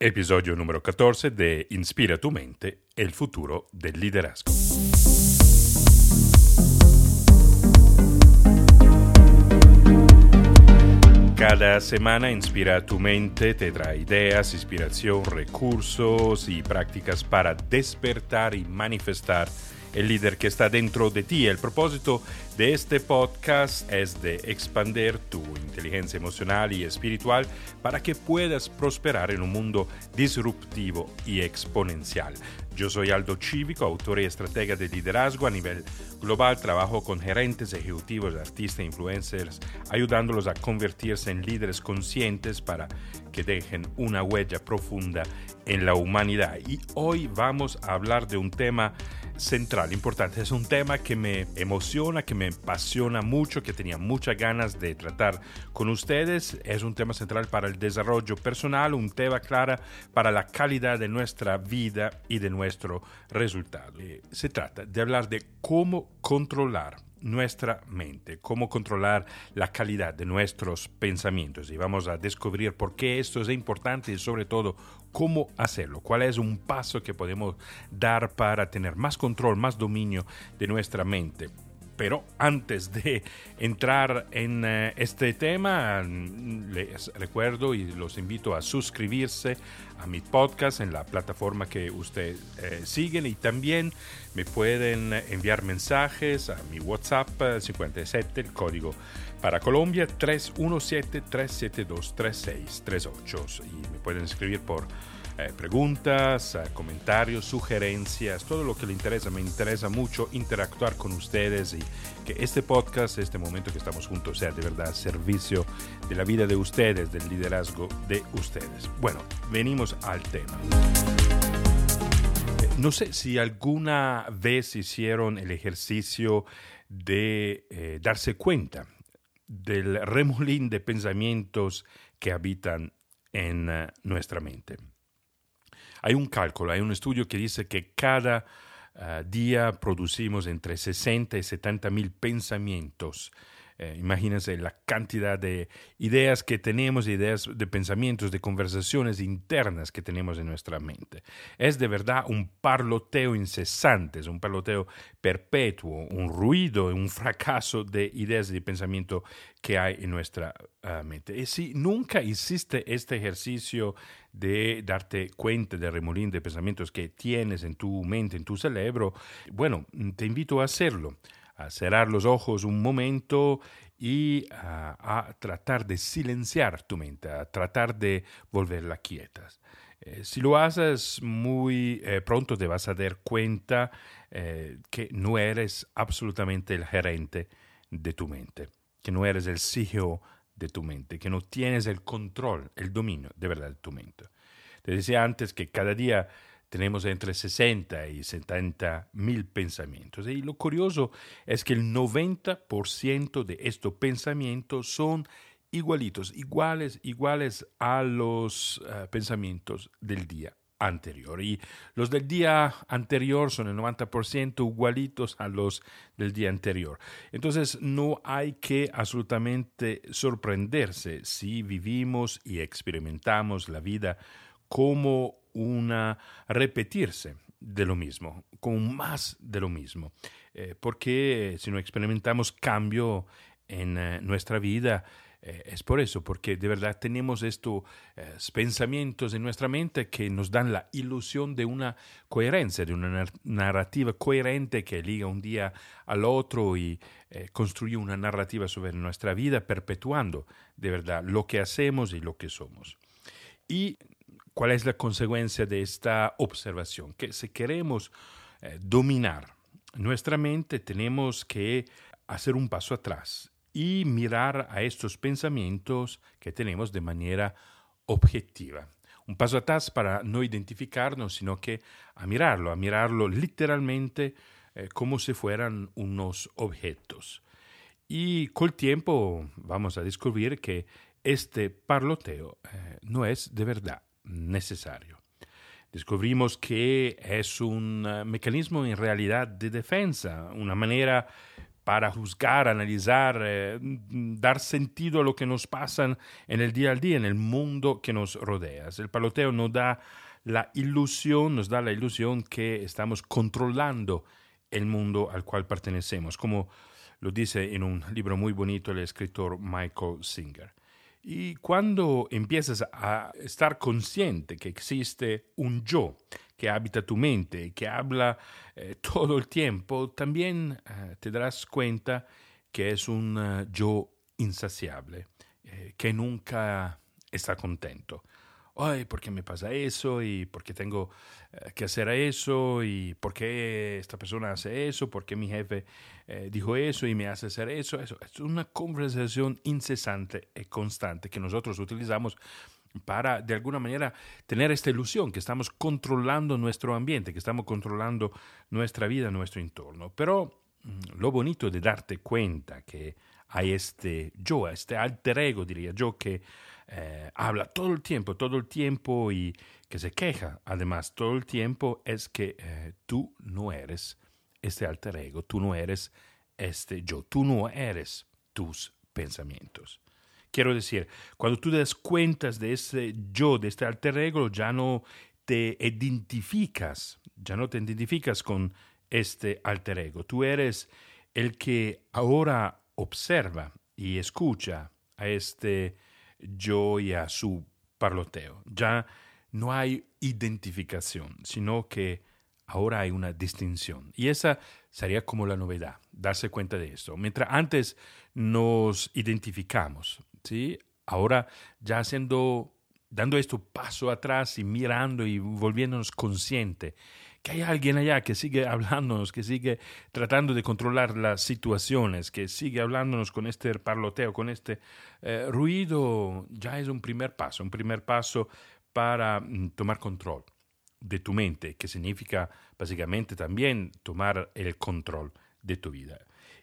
Episodio número 14 de Inspira tu mente, el futuro del liderazgo. Cada semana Inspira tu mente te trae ideas, inspiración, recursos y prácticas para despertar y manifestar el líder que está dentro de ti. El propósito de este podcast es de expandir tu inteligencia emocional y espiritual para que puedas prosperar en un mundo disruptivo y exponencial. Yo soy Aldo Cívico, autor y estratega de liderazgo a nivel global. Trabajo con gerentes, ejecutivos, artistas e influencers, ayudándolos a convertirse en líderes conscientes para que dejen una huella profunda en la humanidad. Y hoy vamos a hablar de un tema central, importante. Es un tema que me emociona, que me apasiona mucho, que tenía muchas ganas de tratar con ustedes. Es un tema central para el desarrollo personal, un tema claro para la calidad de nuestra vida y de nuestro resultado. Eh, se trata de hablar de cómo controlar nuestra mente, cómo controlar la calidad de nuestros pensamientos y vamos a descubrir por qué esto es importante y sobre todo cómo hacerlo, cuál es un paso que podemos dar para tener más control, más dominio de nuestra mente. Pero antes de entrar en eh, este tema, les recuerdo y los invito a suscribirse a mi podcast en la plataforma que ustedes eh, siguen. Y también me pueden enviar mensajes a mi WhatsApp 57, eh, el código para Colombia 317-372-3638 y me pueden escribir por eh, preguntas, eh, comentarios, sugerencias, todo lo que le interesa. Me interesa mucho interactuar con ustedes y que este podcast, este momento que estamos juntos, sea de verdad servicio de la vida de ustedes, del liderazgo de ustedes. Bueno, venimos al tema. Eh, no sé si alguna vez hicieron el ejercicio de darse cuenta del remolín de pensamientos que habitan en nuestra mente. Hay un cálculo, hay un estudio que dice que cada ah, día producimos entre 60 y 70 mil pensamientos. Eh, imagínense la cantidad de ideas que tenemos, ideas de pensamientos, de conversaciones internas que tenemos en nuestra mente. Es de verdad un parloteo incesante, es un parloteo perpetuo, un ruido, un fracaso de ideas y de pensamiento que hay en nuestra ah, mente. Y si nunca hiciste este ejercicio de darte cuenta del remolín de pensamientos que tienes en tu mente, en tu cerebro, bueno, te invito a hacerlo, a cerrar los ojos un momento y a, tratar de silenciar tu mente, a tratar de volverla quieta. Eh, si lo haces muy eh, pronto te vas a dar cuenta eh, que no eres absolutamente el gerente de tu mente, que no eres el CEO de tu mente, que no tienes el control, el dominio de verdad de tu mente. Te decía antes que cada día tenemos entre 60 y 70 mil pensamientos. Y lo curioso es que el 90% de estos pensamientos son igualitos, iguales, iguales a los eh, pensamientos del día anterior. Y los del día anterior son el 90% igualitos a los del día anterior. Entonces no hay que absolutamente sorprenderse si vivimos y experimentamos la vida como una repetirse de lo mismo, como más de lo mismo. Eh, porque si no experimentamos cambio en eh, nuestra vida, eh, es por eso, porque de verdad tenemos estos eh, pensamientos en nuestra mente que nos dan la ilusión de una coherencia, de una narrativa coherente que liga un día al otro y eh, construye una narrativa sobre nuestra vida, perpetuando de verdad lo que hacemos y lo que somos. ¿Y cuál es la consecuencia de esta observación? Que si queremos dominar nuestra mente, tenemos que hacer un paso atrás y mirar a estos pensamientos que tenemos de manera objetiva. Un paso atrás para no identificarnos, sino que a mirarlo, a mirarlo literalmente eh, como si fueran unos objetos. Y con tiempo vamos a descubrir que este parloteo eh, no es de verdad necesario. Descubrimos que es un eh, mecanismo en realidad de defensa, una manera para juzgar, analizar, eh, dar sentido a lo que nos pasa en el día al día, en el mundo que nos rodea. El paloteo nos da la ilusión, nos da la ilusión que estamos controlando el mundo al cual pertenecemos, como lo dice en un libro muy bonito el escritor Michael Singer. Y cuando empiezas a estar consciente que existe un yo que habita tu mente, que habla eh, todo el tiempo, también eh, te darás cuenta que es un uh, yo insaciable, eh, que nunca está contento ay, ¿por qué me pasa eso? ¿Y por qué tengo eh, que hacer eso? ¿Y por qué esta persona hace eso? ¿Por qué mi jefe eh, dijo eso y me hace hacer eso? eso? Es una conversación incesante y constante que nosotros utilizamos para, de alguna manera, tener esta ilusión que estamos controlando nuestro ambiente, que estamos controlando nuestra vida, nuestro entorno. Pero mm, lo bonito de darte cuenta que hay este yo, este alter ego, diría yo, que eh, habla todo el tiempo, todo el tiempo y que se queja además todo el tiempo es que eh, tú no eres este alter ego, tú no eres este yo, tú no eres tus pensamientos. Quiero decir, cuando tú das cuenta de ese yo, de este alter ego, ya no te identificas, ya no te identificas con este alter ego. Tú eres el que ahora observa y escucha a este yo y a su parloteo. Ya no hay identificación, sino que ahora hay una distinción. Y esa sería como la novedad, darse cuenta de esto. Mientras antes nos identificamos, ¿sí? ahora ya haciendo, dando esto paso atrás y mirando y volviéndonos consciente que hay alguien allá que sigue hablándonos, que sigue tratando de controlar las situaciones, que sigue hablándonos con este parloteo, con este eh, ruido, ya es un primer paso, un primer paso para mm, tomar control de tu mente, que significa básicamente también tomar el control de tu vida.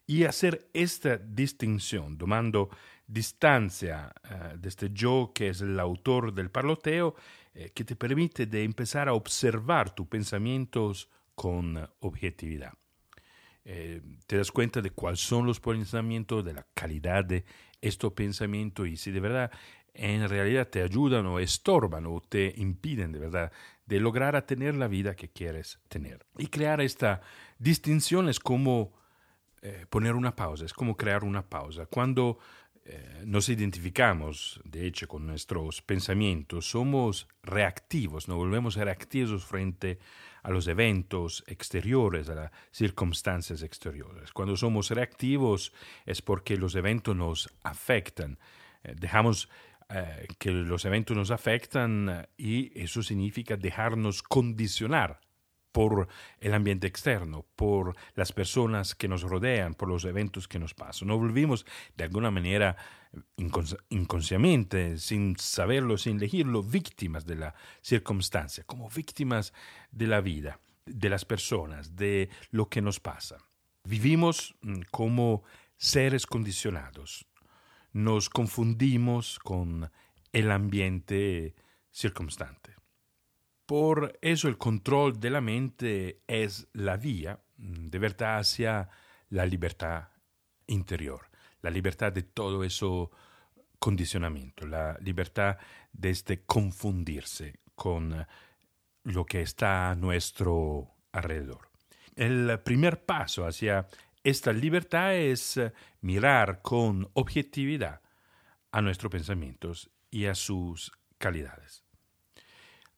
Y hacer esta distinción, tomando distancia uh, de este yo que es el autor del parloteo, eh, que te permite de empezar a observar tus pensamientos con objetividad. Eh, te das cuenta de cuáles son los pensamientos, de la calidad de estos pensamientos y si de verdad en realidad te ayudan o estorban o te impiden de verdad de lograr a tener la vida que quieres tener. Y crear esta distinción es como eh, poner una pausa, es como crear una pausa. Cuando eh, nos identificamos, de hecho, con nuestros pensamientos, somos reactivos, nos volvemos reactivos frente a los eventos exteriores, a las circunstancias exteriores. Cuando somos reactivos es porque los eventos nos afectan. Eh, dejamos eh, que los eventos nos afectan y eso significa dejarnos condicionar por el ambiente externo, por las personas que nos rodean, por los eventos que nos pasan. Nos volvimos de alguna manera inconscientemente, sin saberlo, sin elegirlo, víctimas de la circunstancia, como víctimas de la vida, de las personas, de lo que nos pasa. Vivimos mm, como seres condicionados. Nos confundimos con el ambiente circunstante. Por eso el control de la mente es la vía mm, de verdad hacia la libertad interior, la libertad de todo eso condicionamiento, la libertad de este confundirse con lo que está a nuestro alrededor. El primer paso hacia esta libertad es mirar con objetividad a nuestros pensamientos y a sus calidades.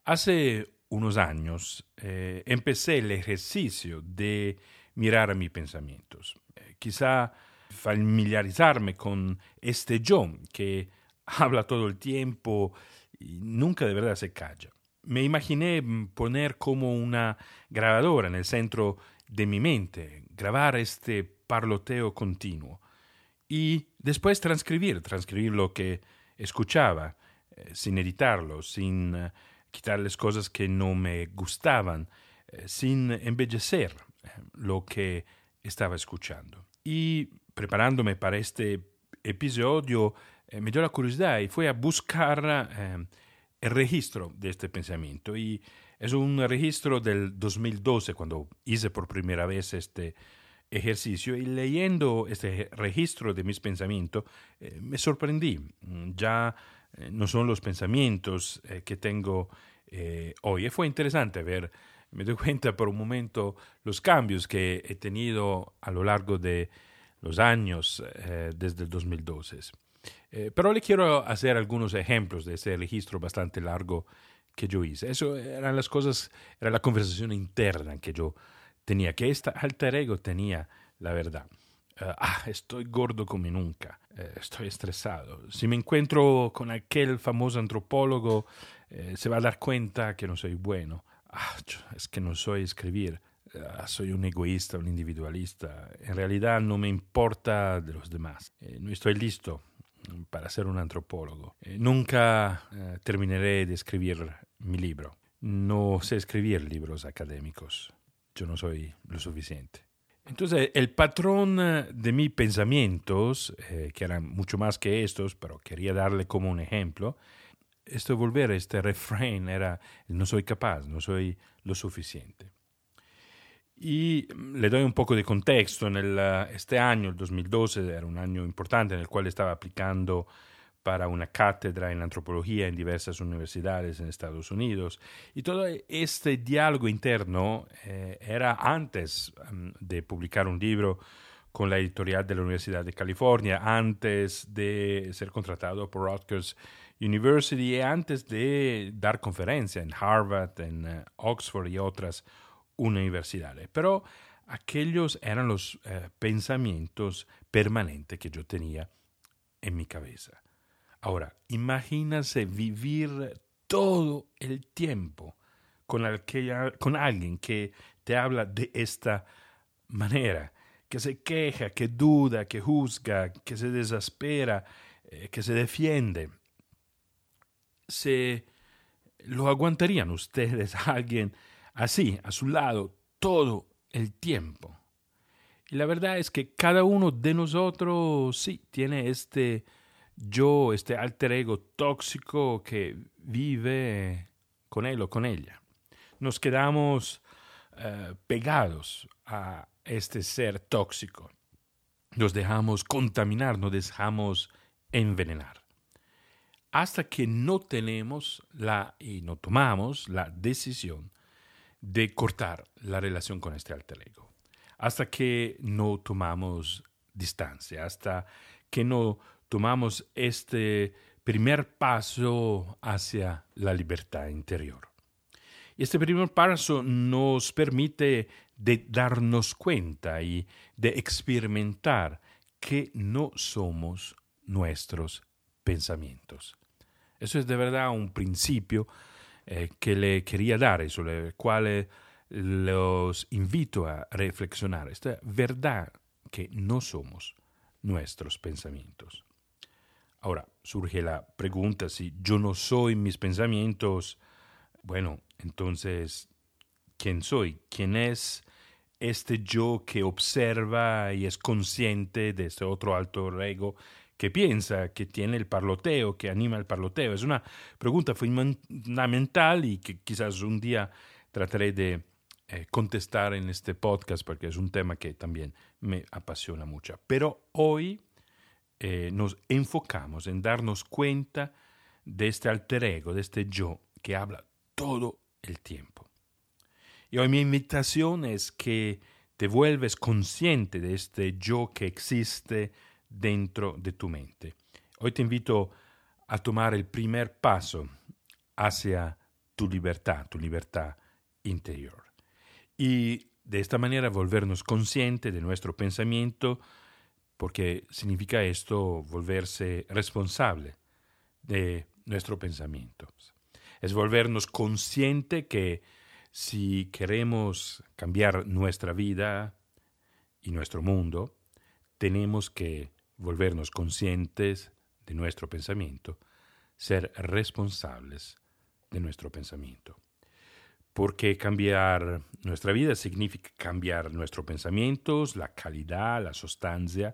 Hace unos años eh, empecé el ejercicio de mirar a mis pensamientos. Eh, quizá familiarizarme con este yo que habla todo el tiempo y nunca de verdad se calla. Me imaginé poner como una grabadora en el centro de mi mente, grabar este parloteo continuo y después transcribir, transcribir lo que escuchaba, eh, sin editarlo, sin quitarles cosas que no me gustaban, eh, sin embellecer eh, lo que estaba escuchando. Y preparándome para este episodio, eh, me dio la curiosidad y fui a buscar el registro de este pensamiento. Y es un registro del 2012, cuando hice por primera vez este ejercicio y leyendo este registro de mis pensamientos me sorprendí. Ya no son los pensamientos eh, que tengo hoy. Y fue interesante ver, me doy cuenta por un momento los cambios que he tenido a lo largo de los años desde el 2012. pero le quiero hacer algunos ejemplos de ese registro bastante largo que yo hice. Eso eran las cosas, era la conversación interna que yo tenía, que esta alter ego tenía la verdad. Eh, ah, estoy gordo como nunca, eh, estoy estresado. Si me encuentro con aquel famoso antropólogo, eh, se va a dar cuenta que no soy bueno. Ah, es que no soy escribir. Ah, soy un egoísta, un individualista. En realidad no me importa de los demás. no estoy listo para ser un antropólogo. nunca terminaré de escribir mi libro. No sé escribir libros académicos yo no soy lo suficiente. Entonces, el patrón eh, de mis pensamientos, eh, que eran mucho más que estos, pero quería darle como un ejemplo, esto volver, este refrain era, no soy capaz, no soy lo suficiente. Y le doy un poco de contexto. En el, eh, este año, el 2012, era un año importante en el cual estaba aplicando para una cátedra en antropología en diversas universidades en Estados Unidos. Y todo este diálogo interno eh, era antes mm, de publicar un libro con la editorial de la Universidad de California, antes de ser contratado por Rutgers University, antes de dar conferencia en Harvard, en eh, Oxford y otras universidades. Pero aquellos eran los eh, pensamientos permanentes que yo tenía en mi cabeza. Ahora, imagínase vivir todo el tiempo con, con alguien que te habla de esta manera, que se queja, que duda, que juzga, que se desespera, eh, que se defiende. ¿Se lo aguantarían ustedes a alguien así, a su lado, todo el tiempo? Y la verdad es que cada uno de nosotros sí tiene este yo, este alter ego tóxico que vive con él o con ella. Nos quedamos eh, pegados a este ser tóxico. Nos dejamos contaminar, nos dejamos envenenar. Hasta que no tenemos la y no tomamos la decisión de cortar la relación con este alter ego. Hasta que no tomamos distancia, hasta que no tomamos este primer paso hacia la libertad interior. Este primer paso nos permite darnos cuenta y de experimentar que no somos nuestros pensamientos. Eso es de verdad un principio eh, que le quería dar y sobre el cual los invito a reflexionar. Esta verdad que no somos nuestros pensamientos. Ahora, surge la pregunta, si yo no soy mis pensamientos, bueno, entonces, ¿quién soy? ¿Quién es este yo que observa y es consciente de este otro alto ego que piensa, que tiene el parloteo, que anima el parloteo? Es una pregunta fundamental y que quizás un día trataré de eh, contestar en este podcast porque es un tema que también me apasiona mucho. Pero hoy eh, nos enfocamos en darnos cuenta de este alter ego, de este yo que habla todo el tiempo. Y hoy mi invitación es que te vuelves consciente de este yo que existe dentro de tu mente. Hoy te invito a tomar el primer paso hacia tu libertad, tu libertad interior. Y de esta manera volvernos conscientes de nuestro pensamiento, porque significa esto volverse responsable de nuestro pensamiento. Es volvernos consciente que si queremos cambiar nuestra vida y nuestro mundo, tenemos que volvernos conscientes de nuestro pensamiento, ser responsables de nuestro pensamiento. Porque cambiar nuestra vida significa cambiar nuestros pensamientos, la calidad, la sustancia,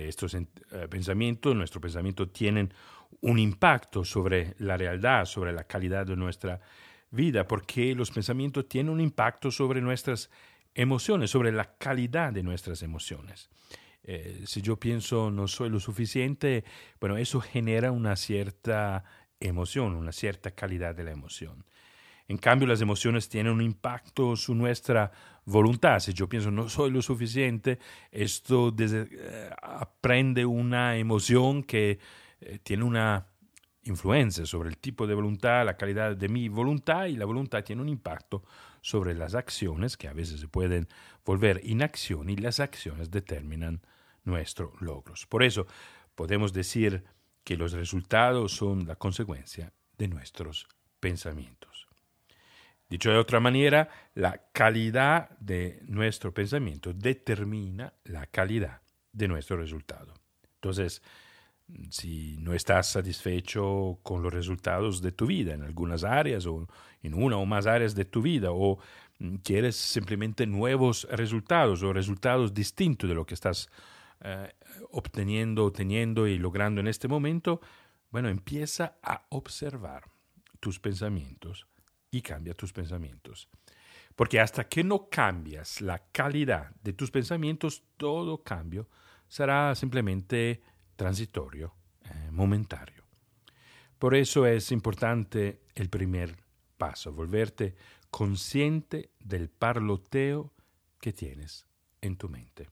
de estos eh, pensamientos, nuestro pensamiento tienen un impacto sobre la realidad, sobre la calidad de nuestra vida, porque los pensamientos tienen un impacto sobre nuestras emociones, sobre la calidad de nuestras emociones. Eh, si yo pienso no soy lo suficiente, bueno, eso genera una cierta emoción, una cierta calidad de la emoción. En cambio, las emociones tienen un impacto sobre nuestra voluntad. Si yo pienso no soy lo suficiente, esto eh, aprende una emoción que eh, tiene una influencia sobre el tipo de voluntad, la calidad de mi voluntad y la voluntad tiene un impacto sobre las acciones que a veces se pueden volver inacción y las acciones determinan nuestros logros. Por eso podemos decir que los resultados son la consecuencia de nuestros pensamientos. Dicho de otra manera, la calidad de nuestro pensamiento determina la calidad de nuestro resultado. Entonces, si no estás satisfecho con los resultados de tu vida en algunas áreas o en una o más áreas de tu vida o mm, quieres simplemente nuevos resultados o resultados distintos de lo que estás eh, obteniendo, teniendo y logrando en este momento, bueno, empieza a observar tus pensamientos y cambia tus pensamientos. Porque hasta que no cambias la calidad de tus pensamientos, todo cambio será simplemente transitorio, eh, momentario. Por eso es importante el primer paso, volverte consciente del parloteo que tienes en tu mente.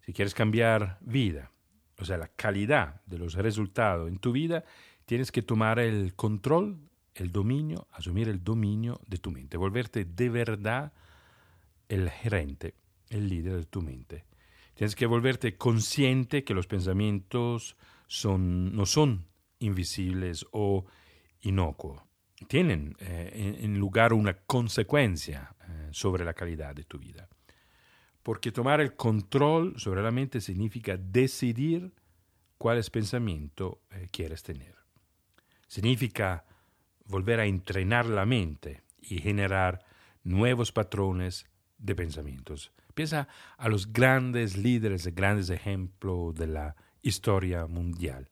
Si quieres cambiar vida, o sea, la calidad de los resultados en tu vida, tienes que tomar el control, el dominio, asumir el dominio de tu mente, volverte de verdad el gerente, el líder de tu mente. Tienes que volverte consciente que los pensamientos son, no son invisibles o inocuos. Tienen eh, en lugar una consecuencia eh, sobre la calidad de tu vida. Porque tomar el control sobre la mente significa decidir cuáles pensamientos eh, quieres tener. Significa volver a entrenar la mente y generar nuevos patrones de pensamientos. Piensa a los grandes líderes, grandes ejemplos de la historia mundial.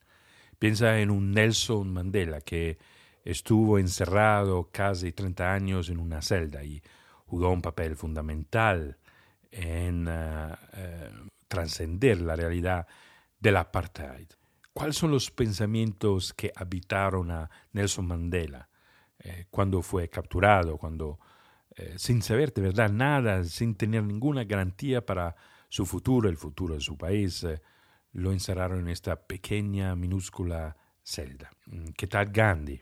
Piensa en un Nelson Mandela que estuvo encerrado casi 30 años en una celda y jugó un papel fundamental en uh, uh, trascender la realidad del apartheid. ¿Cuáles son los pensamientos que habitaron a Nelson Mandela eh, cuando fue capturado, cuando eh, sin saber de verdad nada, sin tener ninguna garantía para su futuro, el futuro de su país, eh, lo encerraron en esta pequeña, minúscula celda. Mm, ¿Qué tal Gandhi?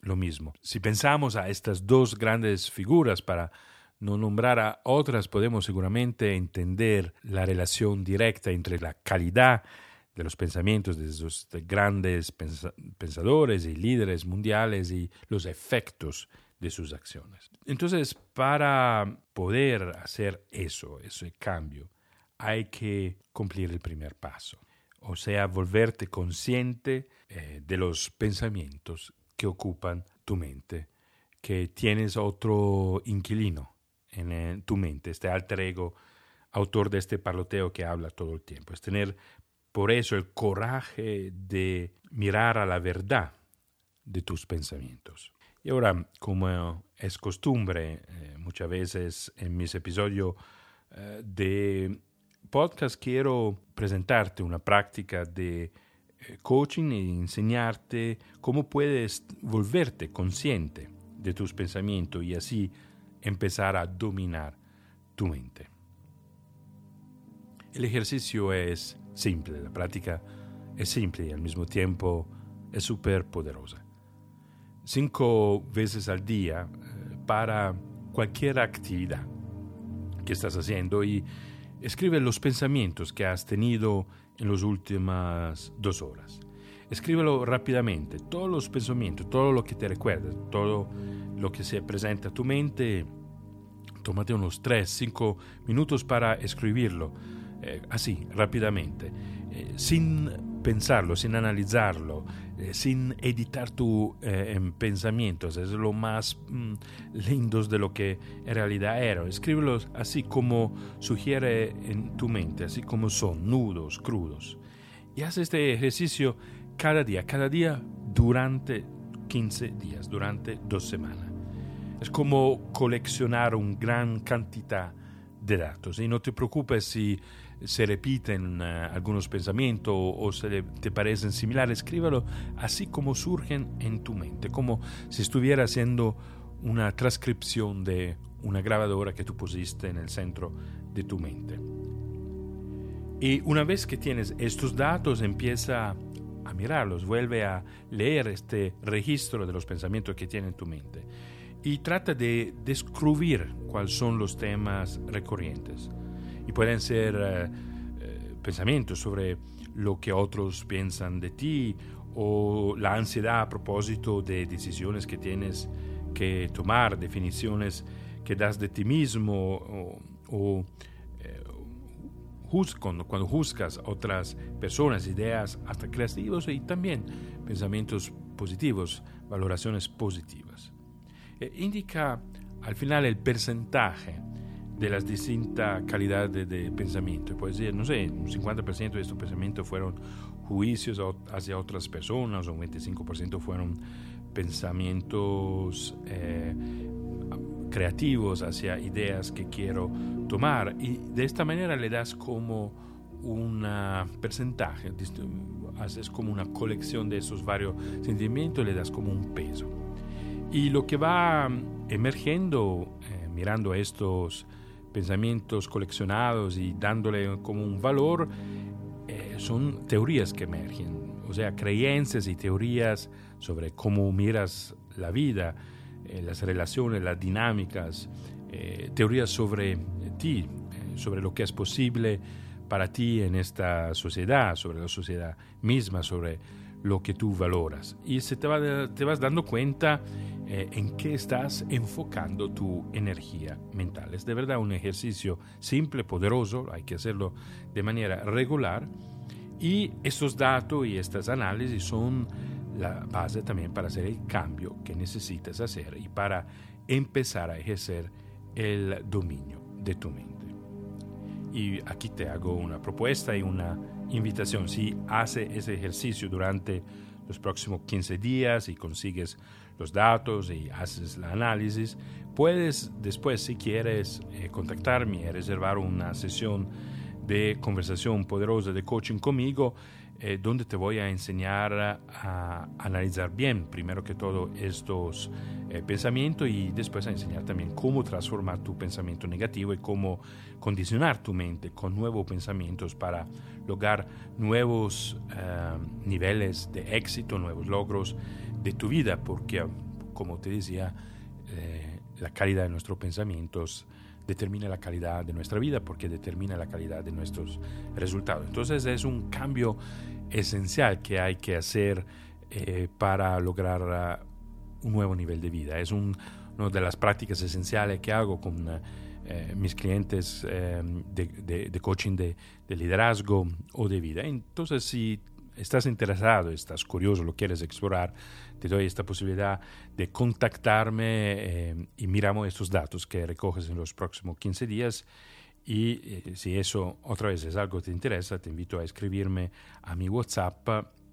Lo mismo. Si pensamos a estas dos grandes figuras para no nombrar a otras, podemos seguramente entender la relación directa entre la calidad de los pensamientos de esos grandes pensadores y líderes mundiales y los efectos de sus acciones. Entonces, para poder hacer eso, ese cambio, hay que cumplir el primer paso, o sea, volverte consciente eh, de los pensamientos que ocupan tu mente, que tienes otro inquilino en eh, tu mente, este alter ego, autor de este parloteo que habla todo el tiempo. Es tener por eso el coraje de mirar a la verdad de tus pensamientos. Y ahora, como es costumbre eh, muchas veces en mis episodios eh, de podcast, quiero presentarte una práctica de eh, coaching y enseñarte cómo puedes volverte consciente de tus pensamientos y así empezar a dominar tu mente. El ejercicio es simple, la práctica es simple y al mismo tiempo es súper poderosa cinco veces al día eh, para cualquier actividad que estás haciendo y escribe los pensamientos que has tenido en las últimas dos horas. Escríbelo rápidamente, todos los pensamientos, todo lo que te recuerdas, todo lo que se presenta a tu mente. Tómate unos 3, 5 minutos para escribirlo, eh, así, rápidamente, eh, sin pensarlo, sin analizarlo, eh, sin editar tu eh, pensamientos. Es lo más mm, de lo que en realidad era. Escríbelos así como sugiere en tu mente, así como son, nudos, crudos. Y haz este ejercicio cada día, cada día durante 15 días, durante dos semanas. Es como coleccionar una gran cantidad de datos. Y no te preocupes si se repiten uh, algunos pensamientos o, se te parecen similares, escríbalo así como surgen en tu mente, como si estuviera haciendo una transcripción de una grabadora que tú pusiste en el centro de tu mente. Y una vez que tienes estos datos, empieza a mirarlos, vuelve a leer este registro de los pensamientos que tiene en tu mente y trata de descubrir cuáles son los temas recurrentes. Pueden ser eh, eh, pensamientos sobre lo que otros piensan de ti o la ansiedad a propósito de decisiones que tienes que tomar, definiciones que das de ti mismo o, eh, cuando, cuando juzgas otras personas, ideas hasta creativos y también pensamientos positivos, valoraciones positivas. Indica al final el porcentaje de las distintas calidades de, pensamiento. Puede decir, no sé, un 50% de estos pensamientos fueron juicios hacia otras personas, un 25% fueron pensamientos eh, creativos hacia ideas que quiero tomar. Y de esta manera le das como un porcentaje, haces como una colección de esos varios sentimientos le das como un peso. Y lo que va emergiendo, eh, mirando estos pensamientos coleccionados y dándole como un valor, eh, son teorías que emergen, o sea, creencias y teorías sobre cómo miras la vida, eh, las relaciones, las dinámicas, teorías sobre ti, sobre lo que es posible para ti en esta sociedad, sobre la sociedad misma, sobre lo que tú valoras. Y se te, te vas dando cuenta eh, en qué estás enfocando tu energía mental. Es de verdad un ejercicio simple, poderoso, hay que hacerlo de manera regular. Y estos datos y estas análisis son la base también para hacer el cambio que necesitas hacer y para empezar a ejercer el dominio de tu mente. Y aquí te hago una propuesta y una invitación. Si hace ese ejercicio durante los próximos 15 días y consigues los datos y haces el análisis, puedes después, si quieres, eh, contactarme y reservar una sesión de conversación poderosa de coaching conmigo eh, donde te voy a enseñar a analizar bien, primero que todo, estos eh, pensamientos y después a enseñar también cómo transformar tu pensamiento negativo y cómo condicionar tu mente con nuevos pensamientos para lograr nuevos eh, niveles de éxito, nuevos logros de tu vida, porque, como te decía, la calidad de nuestros pensamientos determina la calidad de nuestra vida porque determina la calidad de nuestros resultados. Entonces es un cambio esencial que hay que hacer eh, para lograr uh, un nuevo nivel de vida. Es una de las prácticas esenciales que hago con uh, mis clientes de, de, coaching de, de, liderazgo o de vida. Entonces, si estás interesado, estás curioso, lo quieres explorar, te doy esta posibilidad de contactarme eh, y miramos estos datos que recoges en los próximos 15 días y eh, si eso otra vez es algo que te interesa, te invito a escribirme a mi WhatsApp.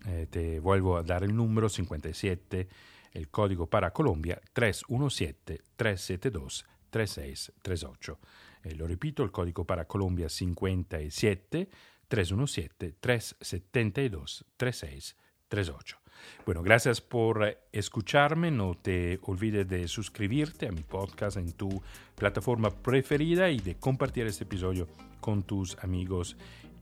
Eh, te vuelvo a dar el número 57, el código para Colombia 317-372-3638. Eh, lo repito, el código para Colombia 57 317 372 3638. Bueno, gracias por escucharme. No te olvides de suscribirte a mi podcast en tu plataforma preferida y de compartir este episodio con tus amigos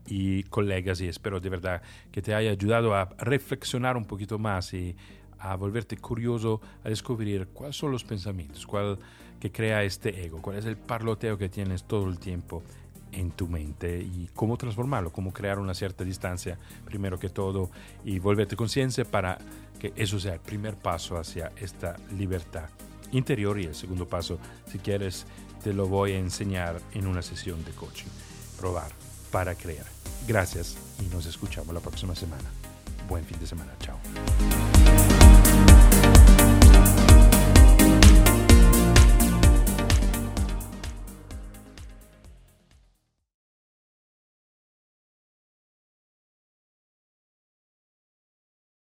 y colegas. Y espero de verdad que te haya ayudado a reflexionar un poquito más y a volverte curioso a descubrir cuáles son los pensamientos, cuál que crea este ego, cuál es el parloteo que tienes todo el tiempo en tu mente y cómo transformarlo, cómo crear una cierta distancia primero que todo y volverte conciencia para que eso sea el primer paso hacia esta libertad interior y el segundo paso, si quieres, te lo voy a enseñar en una sesión de coaching. Probar para crear. Gracias y nos escuchamos la próxima semana. Buen fin de semana. Chao.